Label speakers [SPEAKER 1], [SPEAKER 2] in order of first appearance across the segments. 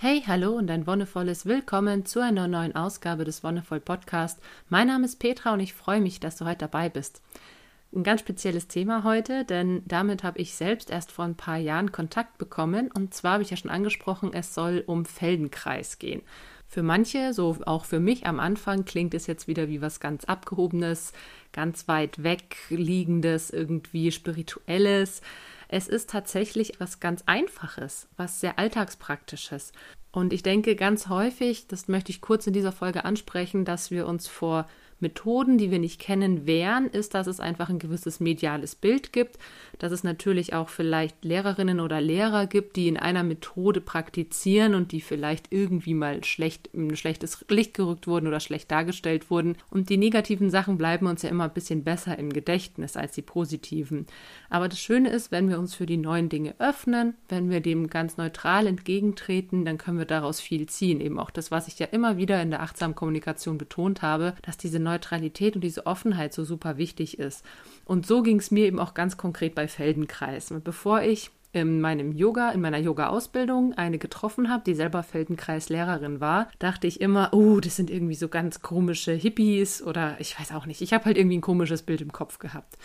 [SPEAKER 1] Hey, hallo und ein wonnevolles Willkommen zu einer neuen Ausgabe des Wonnevoll Podcast. Mein Name ist Petra und ich freue mich, dass du heute dabei bist. Ein ganz spezielles Thema heute, denn damit habe ich selbst erst vor ein paar Jahren Kontakt bekommen. Und zwar habe ich ja schon angesprochen, es soll um Feldenkreis gehen. Für manche, so auch für mich am Anfang, klingt es jetzt wieder wie was ganz Abgehobenes, ganz weit weg liegendes, irgendwie spirituelles. Es ist tatsächlich was ganz Einfaches, was sehr Alltagspraktisches. Und ich denke ganz häufig, das möchte ich kurz in dieser Folge ansprechen, dass wir uns vor Methoden, die wir nicht kennen, wehren, ist, dass es einfach ein gewisses mediales Bild gibt, dass es natürlich auch vielleicht Lehrerinnen oder Lehrer gibt, die in einer Methode praktizieren und die vielleicht irgendwie mal schlecht in ein schlechtes Licht gerückt wurden oder schlecht dargestellt wurden. Und die negativen Sachen bleiben uns ja immer ein bisschen besser im Gedächtnis als die positiven. Aber das Schöne ist, wenn wir uns für die neuen Dinge öffnen, wenn wir dem ganz neutral entgegentreten, dann können wir daraus viel ziehen. Eben auch das, was ich ja immer wieder in der achtsamen Kommunikation betont habe, dass diese Neutralität und diese Offenheit so super wichtig ist. Und so ging es mir eben auch ganz konkret bei Feldenkreis. Und bevor ich in meinem Yoga, in meiner Yoga-Ausbildung eine getroffen habe, die selber Feldenkreis-Lehrerin war, dachte ich immer, oh, das sind irgendwie so ganz komische Hippies oder ich weiß auch nicht. Ich habe halt irgendwie ein komisches Bild im Kopf gehabt.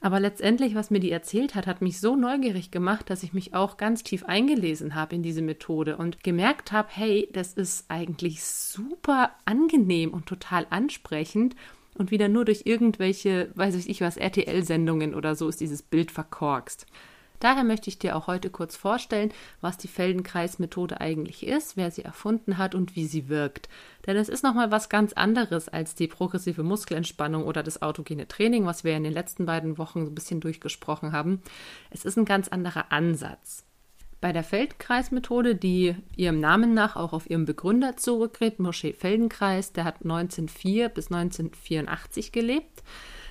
[SPEAKER 1] Aber letztendlich, was mir die erzählt hat, hat mich so neugierig gemacht, dass ich mich auch ganz tief eingelesen habe in diese Methode und gemerkt habe, hey, das ist eigentlich super angenehm und total ansprechend und wieder nur durch irgendwelche, weiß ich was, RTL-Sendungen oder so ist dieses Bild verkorkst. Daher möchte ich dir auch heute kurz vorstellen, was die Feldenkreis-Methode eigentlich ist, wer sie erfunden hat und wie sie wirkt. Denn es ist nochmal was ganz anderes als die progressive Muskelentspannung oder das autogene Training, was wir in den letzten beiden Wochen so ein bisschen durchgesprochen haben. Es ist ein ganz anderer Ansatz. Bei der Feldkreismethode, die ihrem Namen nach auch auf ihren Begründer zurückgeht, Moshe Feldenkreis, der hat 1904 bis 1984 gelebt.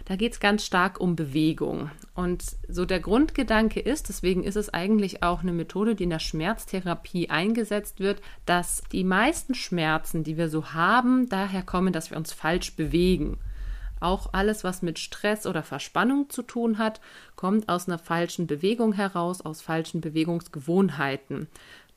[SPEAKER 1] Da geht es ganz stark um Bewegung. Und so der Grundgedanke ist, deswegen ist es eigentlich auch eine Methode, die in der Schmerztherapie eingesetzt wird, dass die meisten Schmerzen, die wir so haben, daher kommen, dass wir uns falsch bewegen. Auch alles, was mit Stress oder Verspannung zu tun hat, kommt aus einer falschen Bewegung heraus, aus falschen Bewegungsgewohnheiten.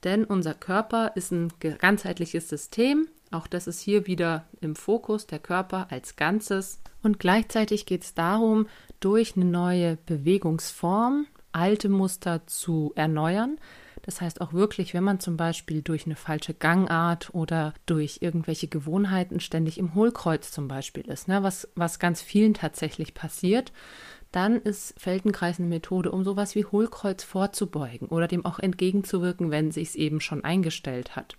[SPEAKER 1] Denn unser Körper ist ein ganzheitliches System. Auch das ist hier wieder im Fokus, der Körper als Ganzes. Und gleichzeitig geht es darum, durch eine neue Bewegungsform alte Muster zu erneuern. Das heißt auch wirklich, wenn man zum Beispiel durch eine falsche Gangart oder durch irgendwelche Gewohnheiten ständig im Hohlkreuz zum Beispiel ist, ne, was, was ganz vielen tatsächlich passiert, dann ist Feldenkreis eine Methode, um sowas wie Hohlkreuz vorzubeugen oder dem auch entgegenzuwirken, wenn sich es eben schon eingestellt hat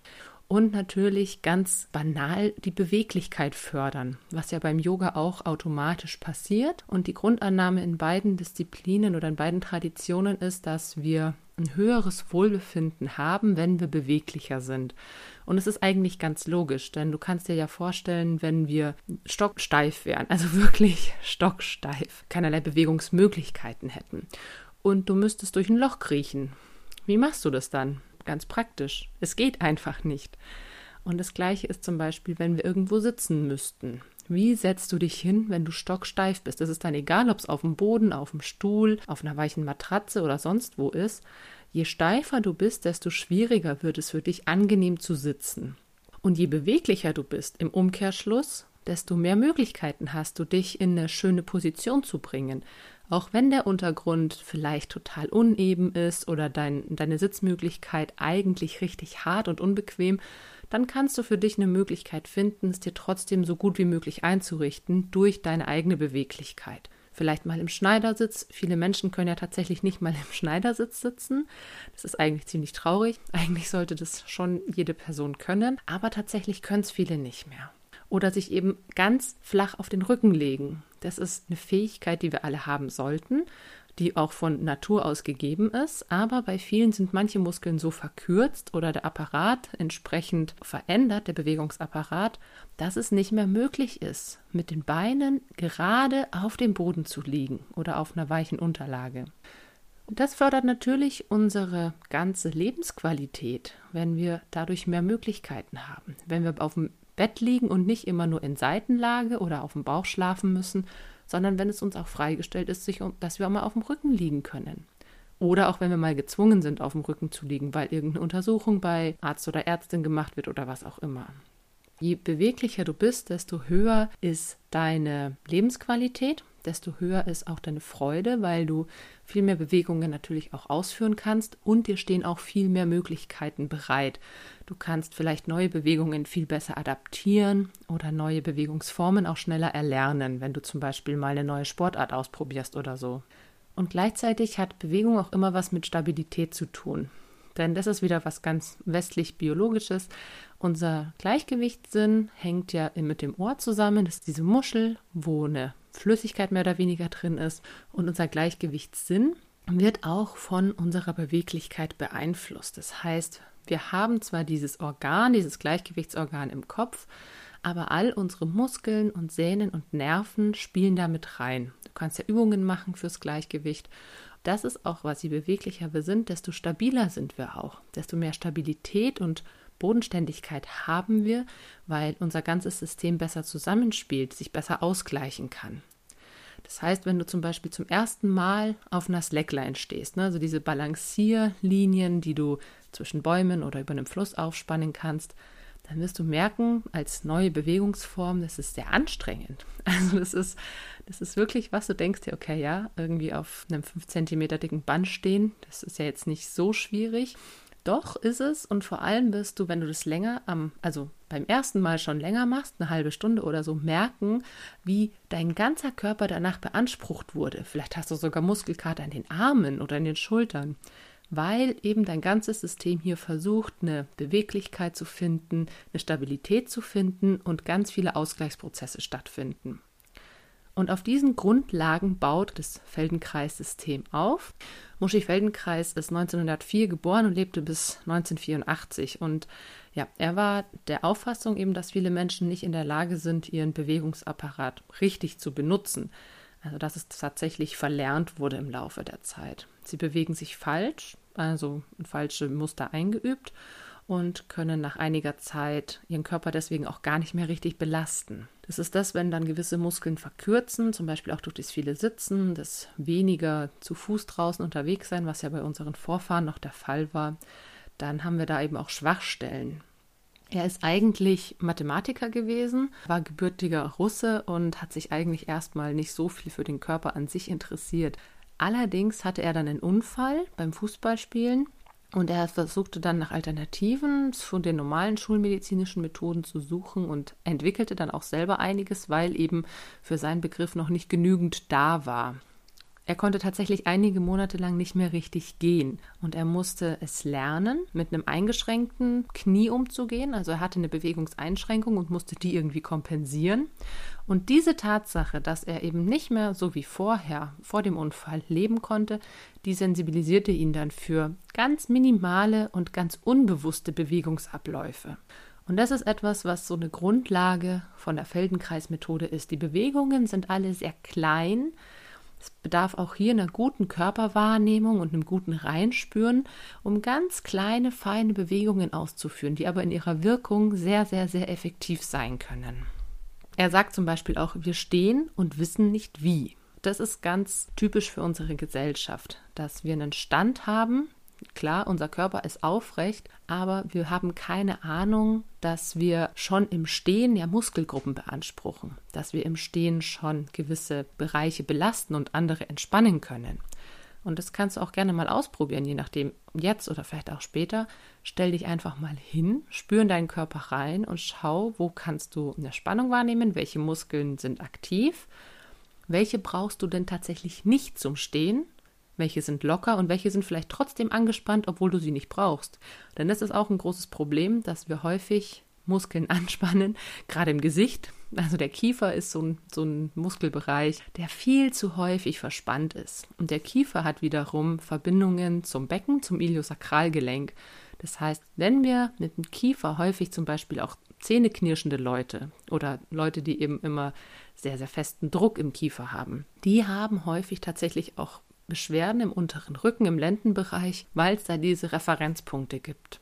[SPEAKER 1] und natürlich ganz banal die Beweglichkeit fördern, was ja beim Yoga auch automatisch passiert. Und die Grundannahme in beiden Disziplinen oder in beiden Traditionen ist, dass wir ein höheres Wohlbefinden haben, wenn wir beweglicher sind. Und es ist eigentlich ganz logisch, denn du kannst dir ja vorstellen, wenn wir stocksteif wären, also wirklich stocksteif, keinerlei Bewegungsmöglichkeiten hätten und du müsstest durch ein Loch kriechen. Wie machst du das dann? Ganz praktisch. Es geht einfach nicht. Und das Gleiche ist zum Beispiel, wenn wir irgendwo sitzen müssten. Wie setzt du dich hin, wenn du stocksteif bist? Es ist dann egal, ob es auf dem Boden, auf dem Stuhl, auf einer weichen Matratze oder sonst wo ist. Je steifer du bist, desto schwieriger wird es für dich angenehm zu sitzen. Und je beweglicher du bist, im Umkehrschluss, desto mehr Möglichkeiten hast du, dich in eine schöne Position zu bringen. Auch wenn der Untergrund vielleicht total uneben ist oder dein, deine Sitzmöglichkeit eigentlich richtig hart und unbequem, dann kannst du für dich eine Möglichkeit finden, es dir trotzdem so gut wie möglich einzurichten durch deine eigene Beweglichkeit. Vielleicht mal im Schneidersitz. Viele Menschen können ja tatsächlich nicht mal im Schneidersitz sitzen. Das ist eigentlich ziemlich traurig. Eigentlich sollte das schon jede Person können, aber tatsächlich können es viele nicht mehr oder sich eben ganz flach auf den Rücken legen. Das ist eine Fähigkeit, die wir alle haben sollten, die auch von Natur aus gegeben ist, aber bei vielen sind manche Muskeln so verkürzt oder der Apparat entsprechend verändert, der Bewegungsapparat, dass es nicht mehr möglich ist, mit den Beinen gerade auf dem Boden zu liegen oder auf einer weichen Unterlage. Das fördert natürlich unsere ganze Lebensqualität, wenn wir dadurch mehr Möglichkeiten haben. Wenn wir auf dem Bett liegen und nicht immer nur in Seitenlage oder auf dem Bauch schlafen müssen, sondern wenn es uns auch freigestellt ist, sich, dass wir auch mal auf dem Rücken liegen können. Oder auch wenn wir mal gezwungen sind, auf dem Rücken zu liegen, weil irgendeine Untersuchung bei Arzt oder Ärztin gemacht wird oder was auch immer. Je beweglicher du bist, desto höher ist deine Lebensqualität, desto höher ist auch deine Freude, weil du viel mehr Bewegungen natürlich auch ausführen kannst und dir stehen auch viel mehr Möglichkeiten bereit. Du kannst vielleicht neue Bewegungen viel besser adaptieren oder neue Bewegungsformen auch schneller erlernen, wenn du zum Beispiel mal eine neue Sportart ausprobierst oder so. Und gleichzeitig hat Bewegung auch immer was mit Stabilität zu tun. Denn das ist wieder was ganz westlich biologisches. Unser Gleichgewichtssinn hängt ja mit dem Ohr zusammen. Das ist diese Muschel, wo eine Flüssigkeit mehr oder weniger drin ist. Und unser Gleichgewichtssinn wird auch von unserer Beweglichkeit beeinflusst. Das heißt, wir haben zwar dieses Organ, dieses Gleichgewichtsorgan im Kopf, aber all unsere Muskeln und Sehnen und Nerven spielen damit rein. Du kannst ja Übungen machen fürs Gleichgewicht das ist auch was, je beweglicher wir sind, desto stabiler sind wir auch. Desto mehr Stabilität und Bodenständigkeit haben wir, weil unser ganzes System besser zusammenspielt, sich besser ausgleichen kann. Das heißt, wenn du zum Beispiel zum ersten Mal auf einer Slackline stehst, ne, also diese Balancierlinien, die du zwischen Bäumen oder über einem Fluss aufspannen kannst, dann wirst du merken, als neue Bewegungsform, das ist sehr anstrengend. Also das ist, das ist wirklich was, du denkst dir, okay, ja, irgendwie auf einem 5 cm dicken Band stehen, das ist ja jetzt nicht so schwierig. Doch ist es und vor allem wirst du, wenn du das länger am, also beim ersten Mal schon länger machst, eine halbe Stunde oder so, merken, wie dein ganzer Körper danach beansprucht wurde. Vielleicht hast du sogar Muskelkater in den Armen oder in den Schultern weil eben dein ganzes System hier versucht, eine Beweglichkeit zu finden, eine Stabilität zu finden und ganz viele Ausgleichsprozesse stattfinden. Und auf diesen Grundlagen baut das Feldenkreis-System auf. Muschi Feldenkreis ist 1904 geboren und lebte bis 1984. Und ja, er war der Auffassung eben, dass viele Menschen nicht in der Lage sind, ihren Bewegungsapparat richtig zu benutzen. Also dass es tatsächlich verlernt wurde im Laufe der Zeit. Sie bewegen sich falsch, also falsche Muster eingeübt und können nach einiger Zeit ihren Körper deswegen auch gar nicht mehr richtig belasten. Das ist das, wenn dann gewisse Muskeln verkürzen, zum Beispiel auch durch das viele Sitzen, das weniger zu Fuß draußen unterwegs sein, was ja bei unseren Vorfahren noch der Fall war, dann haben wir da eben auch Schwachstellen. Er ist eigentlich Mathematiker gewesen, war gebürtiger Russe und hat sich eigentlich erstmal nicht so viel für den Körper an sich interessiert. Allerdings hatte er dann einen Unfall beim Fußballspielen und er versuchte dann nach Alternativen zu den normalen schulmedizinischen Methoden zu suchen und entwickelte dann auch selber einiges, weil eben für seinen Begriff noch nicht genügend da war. Er konnte tatsächlich einige Monate lang nicht mehr richtig gehen und er musste es lernen, mit einem eingeschränkten Knie umzugehen. Also er hatte eine Bewegungseinschränkung und musste die irgendwie kompensieren. Und diese Tatsache, dass er eben nicht mehr so wie vorher, vor dem Unfall, leben konnte, die sensibilisierte ihn dann für ganz minimale und ganz unbewusste Bewegungsabläufe. Und das ist etwas, was so eine Grundlage von der Feldenkreismethode ist. Die Bewegungen sind alle sehr klein, es bedarf auch hier einer guten Körperwahrnehmung und einem guten Reinspüren, um ganz kleine, feine Bewegungen auszuführen, die aber in ihrer Wirkung sehr, sehr, sehr effektiv sein können. Er sagt zum Beispiel auch, wir stehen und wissen nicht wie. Das ist ganz typisch für unsere Gesellschaft, dass wir einen Stand haben, Klar, unser Körper ist aufrecht, aber wir haben keine Ahnung, dass wir schon im Stehen ja Muskelgruppen beanspruchen, dass wir im Stehen schon gewisse Bereiche belasten und andere entspannen können. Und das kannst du auch gerne mal ausprobieren, je nachdem, jetzt oder vielleicht auch später. Stell dich einfach mal hin, spür in deinen Körper rein und schau, wo kannst du eine Spannung wahrnehmen, welche Muskeln sind aktiv, welche brauchst du denn tatsächlich nicht zum Stehen welche sind locker und welche sind vielleicht trotzdem angespannt, obwohl du sie nicht brauchst. Denn das ist auch ein großes Problem, dass wir häufig Muskeln anspannen, gerade im Gesicht. Also der Kiefer ist so ein, so ein Muskelbereich, der viel zu häufig verspannt ist. Und der Kiefer hat wiederum Verbindungen zum Becken, zum Iliosakralgelenk. Das heißt, wenn wir mit dem Kiefer häufig zum Beispiel auch zähneknirschende Leute oder Leute, die eben immer sehr, sehr festen Druck im Kiefer haben, die haben häufig tatsächlich auch Beschwerden im unteren Rücken, im Lendenbereich, weil es da diese Referenzpunkte gibt.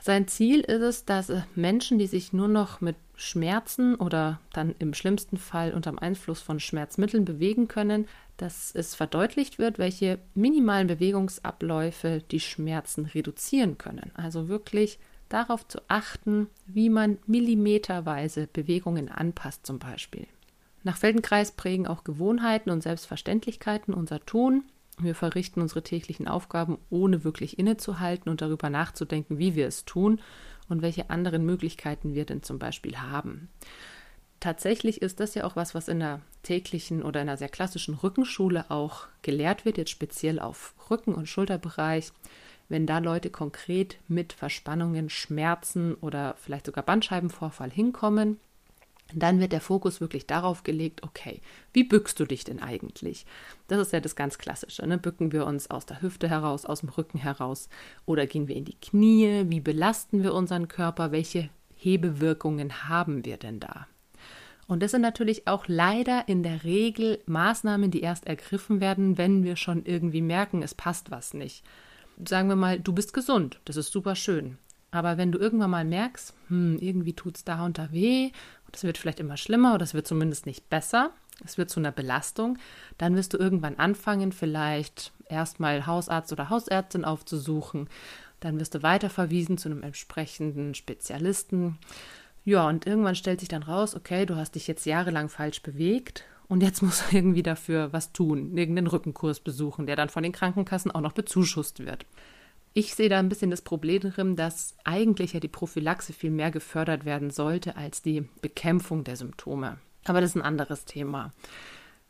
[SPEAKER 1] Sein Ziel ist es, dass Menschen, die sich nur noch mit Schmerzen oder dann im schlimmsten Fall unter dem Einfluss von Schmerzmitteln bewegen können, dass es verdeutlicht wird, welche minimalen Bewegungsabläufe die Schmerzen reduzieren können. Also wirklich darauf zu achten, wie man millimeterweise Bewegungen anpasst zum Beispiel. Nach Feldenkreis prägen auch Gewohnheiten und Selbstverständlichkeiten unser Tun. Wir verrichten unsere täglichen Aufgaben, ohne wirklich innezuhalten und darüber nachzudenken, wie wir es tun und welche anderen Möglichkeiten wir denn zum Beispiel haben. Tatsächlich ist das ja auch was, was in der täglichen oder in einer sehr klassischen Rückenschule auch gelehrt wird, jetzt speziell auf Rücken- und Schulterbereich. Wenn da Leute konkret mit Verspannungen, Schmerzen oder vielleicht sogar Bandscheibenvorfall hinkommen, dann wird der Fokus wirklich darauf gelegt, okay, wie bückst du dich denn eigentlich? Das ist ja das ganz Klassische. Ne? Bücken wir uns aus der Hüfte heraus, aus dem Rücken heraus oder gehen wir in die Knie? Wie belasten wir unseren Körper? Welche Hebewirkungen haben wir denn da? Und das sind natürlich auch leider in der Regel Maßnahmen, die erst ergriffen werden, wenn wir schon irgendwie merken, es passt was nicht. Sagen wir mal, du bist gesund, das ist super schön. Aber wenn du irgendwann mal merkst, hm, irgendwie tut es da und da weh das wird vielleicht immer schlimmer oder es wird zumindest nicht besser, es wird zu einer Belastung, dann wirst du irgendwann anfangen, vielleicht erstmal Hausarzt oder Hausärztin aufzusuchen, dann wirst du weiter verwiesen zu einem entsprechenden Spezialisten. Ja, und irgendwann stellt sich dann raus, okay, du hast dich jetzt jahrelang falsch bewegt und jetzt musst du irgendwie dafür was tun, irgendeinen Rückenkurs besuchen, der dann von den Krankenkassen auch noch bezuschusst wird. Ich sehe da ein bisschen das Problem drin, dass eigentlich ja die Prophylaxe viel mehr gefördert werden sollte als die Bekämpfung der Symptome. Aber das ist ein anderes Thema.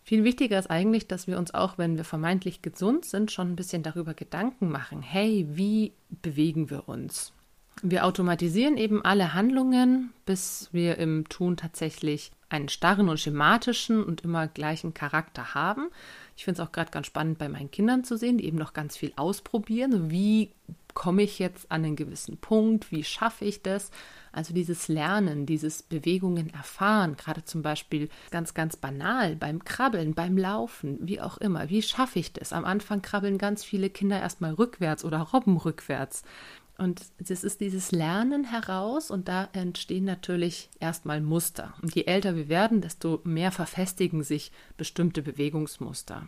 [SPEAKER 1] Viel wichtiger ist eigentlich, dass wir uns auch, wenn wir vermeintlich gesund sind, schon ein bisschen darüber Gedanken machen. Hey, wie bewegen wir uns? Wir automatisieren eben alle Handlungen, bis wir im Tun tatsächlich einen starren und schematischen und immer gleichen Charakter haben. Ich finde es auch gerade ganz spannend bei meinen Kindern zu sehen, die eben noch ganz viel ausprobieren. Wie komme ich jetzt an einen gewissen Punkt? Wie schaffe ich das? Also dieses Lernen, dieses Bewegungen erfahren, gerade zum Beispiel ganz, ganz banal beim Krabbeln, beim Laufen, wie auch immer. Wie schaffe ich das? Am Anfang krabbeln ganz viele Kinder erstmal rückwärts oder robben rückwärts. Und es ist dieses Lernen heraus und da entstehen natürlich erstmal Muster. Und je älter wir werden, desto mehr verfestigen sich bestimmte Bewegungsmuster.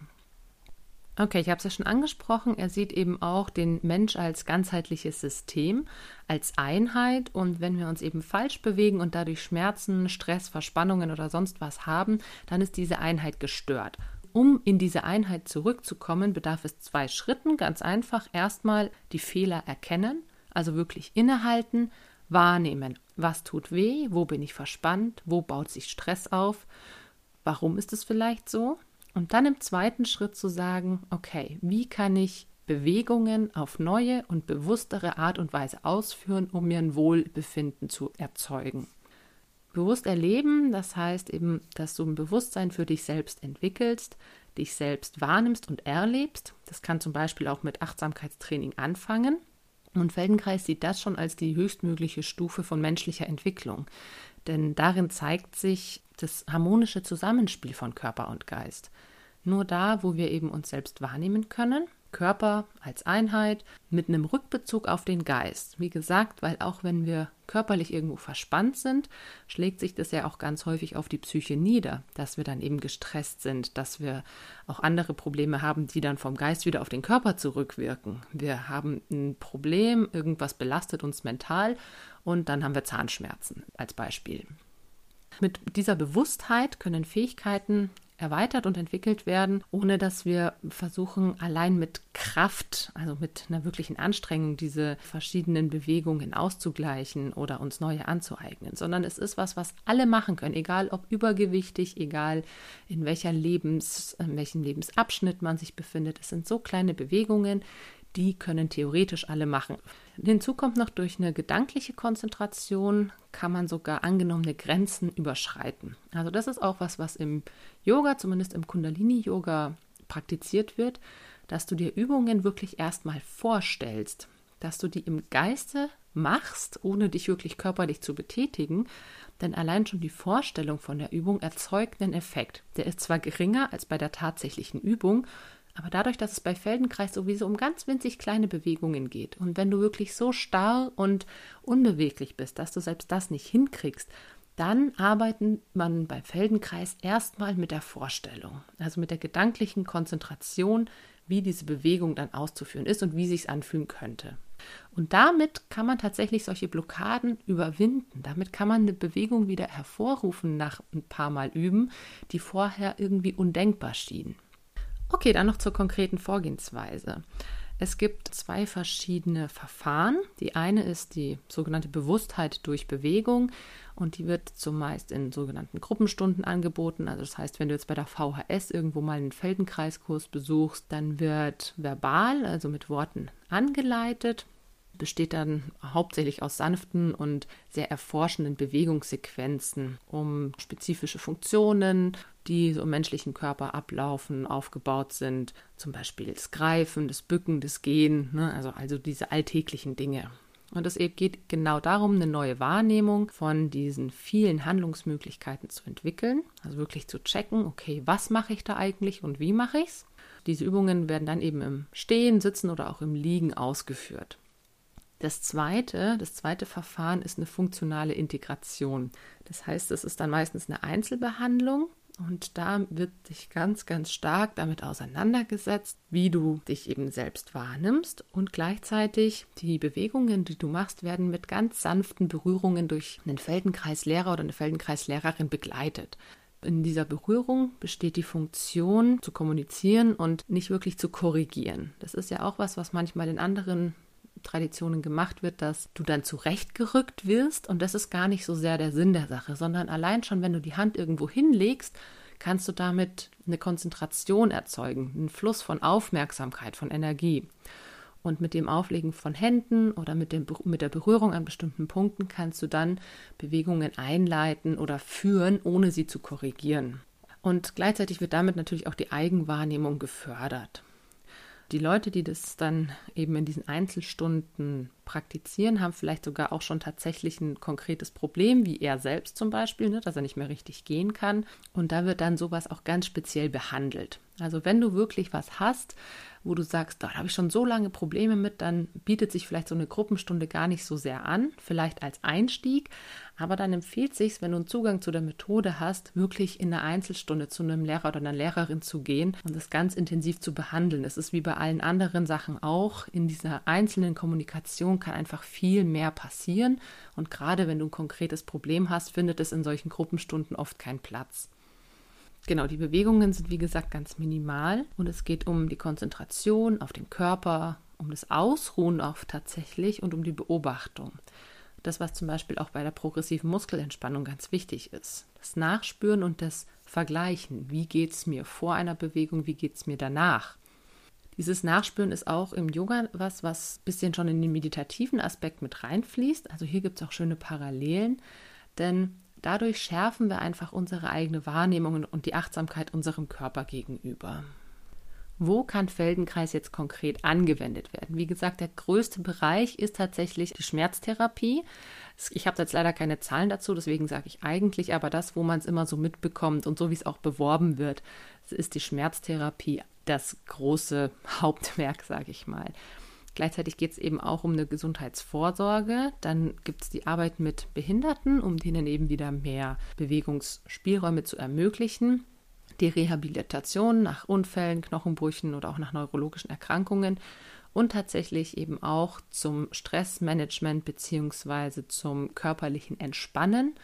[SPEAKER 1] Okay, ich habe es ja schon angesprochen. Er sieht eben auch den Mensch als ganzheitliches System, als Einheit. Und wenn wir uns eben falsch bewegen und dadurch Schmerzen, Stress, Verspannungen oder sonst was haben, dann ist diese Einheit gestört. Um in diese Einheit zurückzukommen, bedarf es zwei Schritten. Ganz einfach erstmal die Fehler erkennen also wirklich innehalten, wahrnehmen. Was tut weh? Wo bin ich verspannt? Wo baut sich Stress auf? Warum ist es vielleicht so? Und dann im zweiten Schritt zu sagen, okay, wie kann ich Bewegungen auf neue und bewusstere Art und Weise ausführen, um mir ein Wohlbefinden zu erzeugen. Bewusst erleben, das heißt eben, dass du ein Bewusstsein für dich selbst entwickelst, dich selbst wahrnimmst und erlebst. Das kann zum Beispiel auch mit Achtsamkeitstraining anfangen. Und Feldenkreis sieht das schon als die höchstmögliche Stufe von menschlicher Entwicklung. Denn darin zeigt sich das harmonische Zusammenspiel von Körper und Geist. Nur da, wo wir eben uns selbst wahrnehmen können, Körper als Einheit mit einem Rückbezug auf den Geist. Wie gesagt, weil auch wenn wir körperlich irgendwo verspannt sind, schlägt sich das ja auch ganz häufig auf die Psyche nieder, dass wir dann eben gestresst sind, dass wir auch andere Probleme haben, die dann vom Geist wieder auf den Körper zurückwirken. Wir haben ein Problem, irgendwas belastet uns mental und dann haben wir Zahnschmerzen als Beispiel. Mit dieser Bewusstheit können Fähigkeiten erweitert und entwickelt werden, ohne dass wir versuchen, allein mit Kraft, also mit einer wirklichen Anstrengung, diese verschiedenen Bewegungen auszugleichen oder uns neue anzueignen, sondern es ist was, was alle machen können, egal ob übergewichtig, egal in welcher Lebens, in welchem Lebensabschnitt man sich befindet. Es sind so kleine Bewegungen, die können theoretisch alle machen. Hinzu kommt noch, durch eine gedankliche Konzentration kann man sogar angenommene Grenzen überschreiten. Also das ist auch was, was im Yoga, zumindest im Kundalini-Yoga praktiziert wird, dass du dir Übungen wirklich erstmal vorstellst, dass du die im Geiste machst, ohne dich wirklich körperlich zu betätigen, denn allein schon die Vorstellung von der Übung erzeugt einen Effekt. Der ist zwar geringer als bei der tatsächlichen Übung, aber dadurch, dass es bei Feldenkreis sowieso um ganz winzig kleine Bewegungen geht und wenn du wirklich so starr und unbeweglich bist, dass du selbst das nicht hinkriegst, dann arbeitet man beim Feldenkreis erstmal mit der Vorstellung, also mit der gedanklichen Konzentration, wie diese Bewegung dann auszuführen ist und wie sich anfühlen könnte. Und damit kann man tatsächlich solche Blockaden überwinden. Damit kann man eine Bewegung wieder hervorrufen nach ein paar Mal üben, die vorher irgendwie undenkbar schienen. Okay, dann noch zur konkreten Vorgehensweise. Es gibt zwei verschiedene Verfahren. Die eine ist die sogenannte Bewusstheit durch Bewegung und die wird zumeist in sogenannten Gruppenstunden angeboten. Also das heißt, wenn du jetzt bei der VHS irgendwo mal einen Feldenkreiskurs besuchst, dann wird verbal, also mit Worten angeleitet besteht dann hauptsächlich aus sanften und sehr erforschenden Bewegungssequenzen, um spezifische Funktionen, die so im menschlichen Körper ablaufen, aufgebaut sind. Zum Beispiel das Greifen, das Bücken, das Gehen, ne? also, also diese alltäglichen Dinge. Und es geht genau darum, eine neue Wahrnehmung von diesen vielen Handlungsmöglichkeiten zu entwickeln. Also wirklich zu checken, okay, was mache ich da eigentlich und wie mache ich es? Diese Übungen werden dann eben im Stehen, Sitzen oder auch im Liegen ausgeführt. Das zweite, das zweite Verfahren ist eine funktionale Integration. Das heißt, es ist dann meistens eine Einzelbehandlung und da wird sich ganz, ganz stark damit auseinandergesetzt, wie du dich eben selbst wahrnimmst und gleichzeitig die Bewegungen, die du machst, werden mit ganz sanften Berührungen durch einen Feldenkreislehrer oder eine Feldenkreislehrerin begleitet. In dieser Berührung besteht die Funktion zu kommunizieren und nicht wirklich zu korrigieren. Das ist ja auch was, was manchmal in anderen Traditionen gemacht wird, dass du dann zurechtgerückt wirst. Und das ist gar nicht so sehr der Sinn der Sache, sondern allein schon, wenn du die Hand irgendwo hinlegst, kannst du damit eine Konzentration erzeugen, einen Fluss von Aufmerksamkeit, von Energie. Und mit dem Auflegen von Händen oder mit, dem, mit der Berührung an bestimmten Punkten kannst du dann Bewegungen einleiten oder führen, ohne sie zu korrigieren. Und gleichzeitig wird damit natürlich auch die Eigenwahrnehmung gefördert. Die Leute, die das dann eben in diesen Einzelstunden praktizieren, haben vielleicht sogar auch schon tatsächlich ein konkretes Problem, wie er selbst zum Beispiel, ne, dass er nicht mehr richtig gehen kann. Und da wird dann sowas auch ganz speziell behandelt. Also wenn du wirklich was hast, wo du sagst, da habe ich schon so lange Probleme mit, dann bietet sich vielleicht so eine Gruppenstunde gar nicht so sehr an, vielleicht als Einstieg, aber dann empfiehlt sich, wenn du einen Zugang zu der Methode hast, wirklich in einer Einzelstunde zu einem Lehrer oder einer Lehrerin zu gehen und das ganz intensiv zu behandeln. Es ist wie bei allen anderen Sachen auch. In dieser einzelnen Kommunikation kann einfach viel mehr passieren und gerade wenn du ein konkretes Problem hast, findet es in solchen Gruppenstunden oft keinen Platz. Genau, die Bewegungen sind wie gesagt ganz minimal und es geht um die Konzentration auf den Körper, um das Ausruhen auch tatsächlich und um die Beobachtung. Das, was zum Beispiel auch bei der progressiven Muskelentspannung ganz wichtig ist. Das Nachspüren und das Vergleichen. Wie geht es mir vor einer Bewegung, wie geht es mir danach? Dieses Nachspüren ist auch im Yoga was, was ein bisschen schon in den meditativen Aspekt mit reinfließt. Also hier gibt es auch schöne Parallelen, denn Dadurch schärfen wir einfach unsere eigene Wahrnehmung und die Achtsamkeit unserem Körper gegenüber. Wo kann Feldenkreis jetzt konkret angewendet werden? Wie gesagt, der größte Bereich ist tatsächlich die Schmerztherapie. Ich habe jetzt leider keine Zahlen dazu, deswegen sage ich eigentlich, aber das, wo man es immer so mitbekommt und so wie es auch beworben wird, ist die Schmerztherapie das große Hauptwerk, sage ich mal. Gleichzeitig geht es eben auch um eine Gesundheitsvorsorge. Dann gibt es die Arbeit mit Behinderten, um denen eben wieder mehr Bewegungsspielräume zu ermöglichen. Die Rehabilitation nach Unfällen, Knochenbrüchen oder auch nach neurologischen Erkrankungen und tatsächlich eben auch zum Stressmanagement bzw. zum körperlichen Entspannen,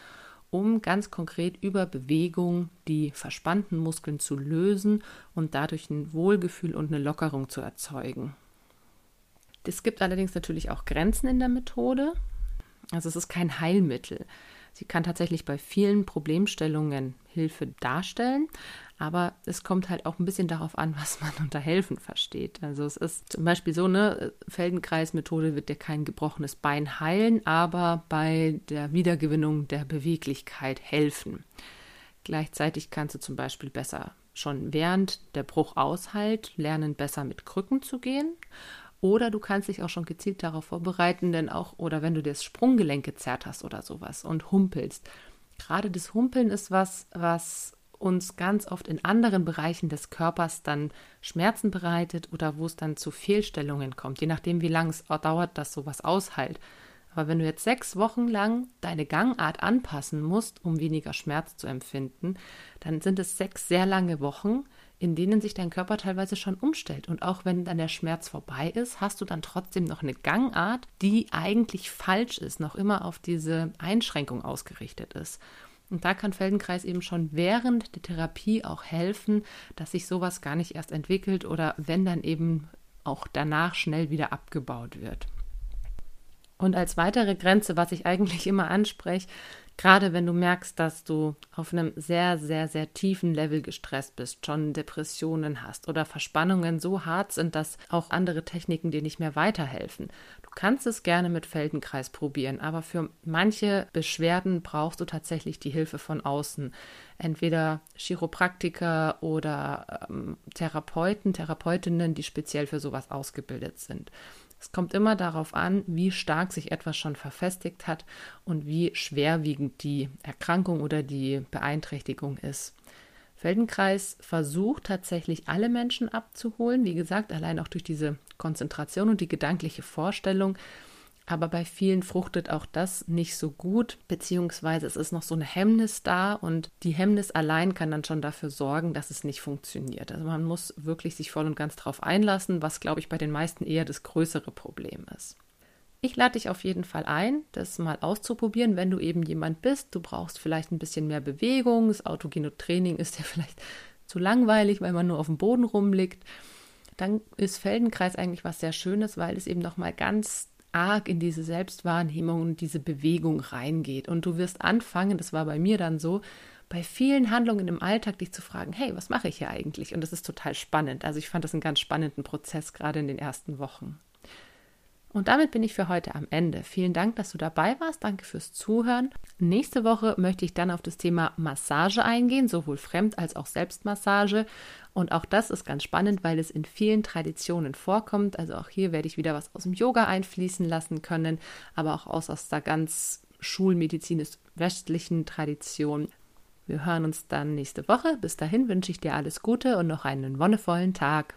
[SPEAKER 1] um ganz konkret über Bewegung die verspannten Muskeln zu lösen und dadurch ein Wohlgefühl und eine Lockerung zu erzeugen. Es gibt allerdings natürlich auch Grenzen in der Methode. Also es ist kein Heilmittel. Sie kann tatsächlich bei vielen Problemstellungen Hilfe darstellen, aber es kommt halt auch ein bisschen darauf an, was man unter helfen versteht. Also es ist zum Beispiel so eine Feldenkreismethode wird dir kein gebrochenes Bein heilen, aber bei der Wiedergewinnung der Beweglichkeit helfen. Gleichzeitig kannst du zum Beispiel besser schon während der Bruch aushält lernen, besser mit Krücken zu gehen oder du kannst dich auch schon gezielt darauf vorbereiten, denn auch, oder wenn du das Sprunggelenk gezerrt hast oder sowas und humpelst. Gerade das Humpeln ist was, was uns ganz oft in anderen Bereichen des Körpers dann Schmerzen bereitet oder wo es dann zu Fehlstellungen kommt, je nachdem, wie lange es dauert, dass sowas ausheilt. Aber wenn du jetzt sechs Wochen lang deine Gangart anpassen musst, um weniger Schmerz zu empfinden, dann sind es sechs sehr lange Wochen, in denen sich dein Körper teilweise schon umstellt. Und auch wenn dann der Schmerz vorbei ist, hast du dann trotzdem noch eine Gangart, die eigentlich falsch ist, noch immer auf diese Einschränkung ausgerichtet ist. Und da kann Feldenkreis eben schon während der Therapie auch helfen, dass sich sowas gar nicht erst entwickelt oder wenn dann eben auch danach schnell wieder abgebaut wird. Und als weitere Grenze, was ich eigentlich immer anspreche, gerade wenn du merkst, dass du auf einem sehr, sehr, sehr tiefen Level gestresst bist, schon Depressionen hast oder Verspannungen so hart sind, dass auch andere Techniken dir nicht mehr weiterhelfen. Du kannst es gerne mit Feldenkreis probieren, aber für manche Beschwerden brauchst du tatsächlich die Hilfe von außen. Entweder Chiropraktiker oder ähm, Therapeuten, Therapeutinnen, die speziell für sowas ausgebildet sind. Es kommt immer darauf an, wie stark sich etwas schon verfestigt hat und wie schwerwiegend die Erkrankung oder die Beeinträchtigung ist. Feldenkreis versucht tatsächlich alle Menschen abzuholen, wie gesagt, allein auch durch diese Konzentration und die gedankliche Vorstellung, aber bei vielen fruchtet auch das nicht so gut, beziehungsweise es ist noch so eine Hemmnis da und die Hemmnis allein kann dann schon dafür sorgen, dass es nicht funktioniert. Also man muss wirklich sich voll und ganz darauf einlassen, was, glaube ich, bei den meisten eher das größere Problem ist. Ich lade dich auf jeden Fall ein, das mal auszuprobieren, wenn du eben jemand bist. Du brauchst vielleicht ein bisschen mehr Bewegung. Das autogene Training ist ja vielleicht zu langweilig, weil man nur auf dem Boden rumliegt. Dann ist Feldenkreis eigentlich was sehr Schönes, weil es eben nochmal ganz arg in diese Selbstwahrnehmung und diese Bewegung reingeht. Und du wirst anfangen, das war bei mir dann so, bei vielen Handlungen im Alltag dich zu fragen, hey, was mache ich hier eigentlich? Und das ist total spannend. Also ich fand das einen ganz spannenden Prozess, gerade in den ersten Wochen. Und damit bin ich für heute am Ende. Vielen Dank, dass du dabei warst. Danke fürs Zuhören. Nächste Woche möchte ich dann auf das Thema Massage eingehen, sowohl Fremd- als auch Selbstmassage. Und auch das ist ganz spannend, weil es in vielen Traditionen vorkommt. Also auch hier werde ich wieder was aus dem Yoga einfließen lassen können, aber auch aus, aus der ganz schulmedizinisch-westlichen Tradition. Wir hören uns dann nächste Woche. Bis dahin wünsche ich dir alles Gute und noch einen wonnevollen Tag.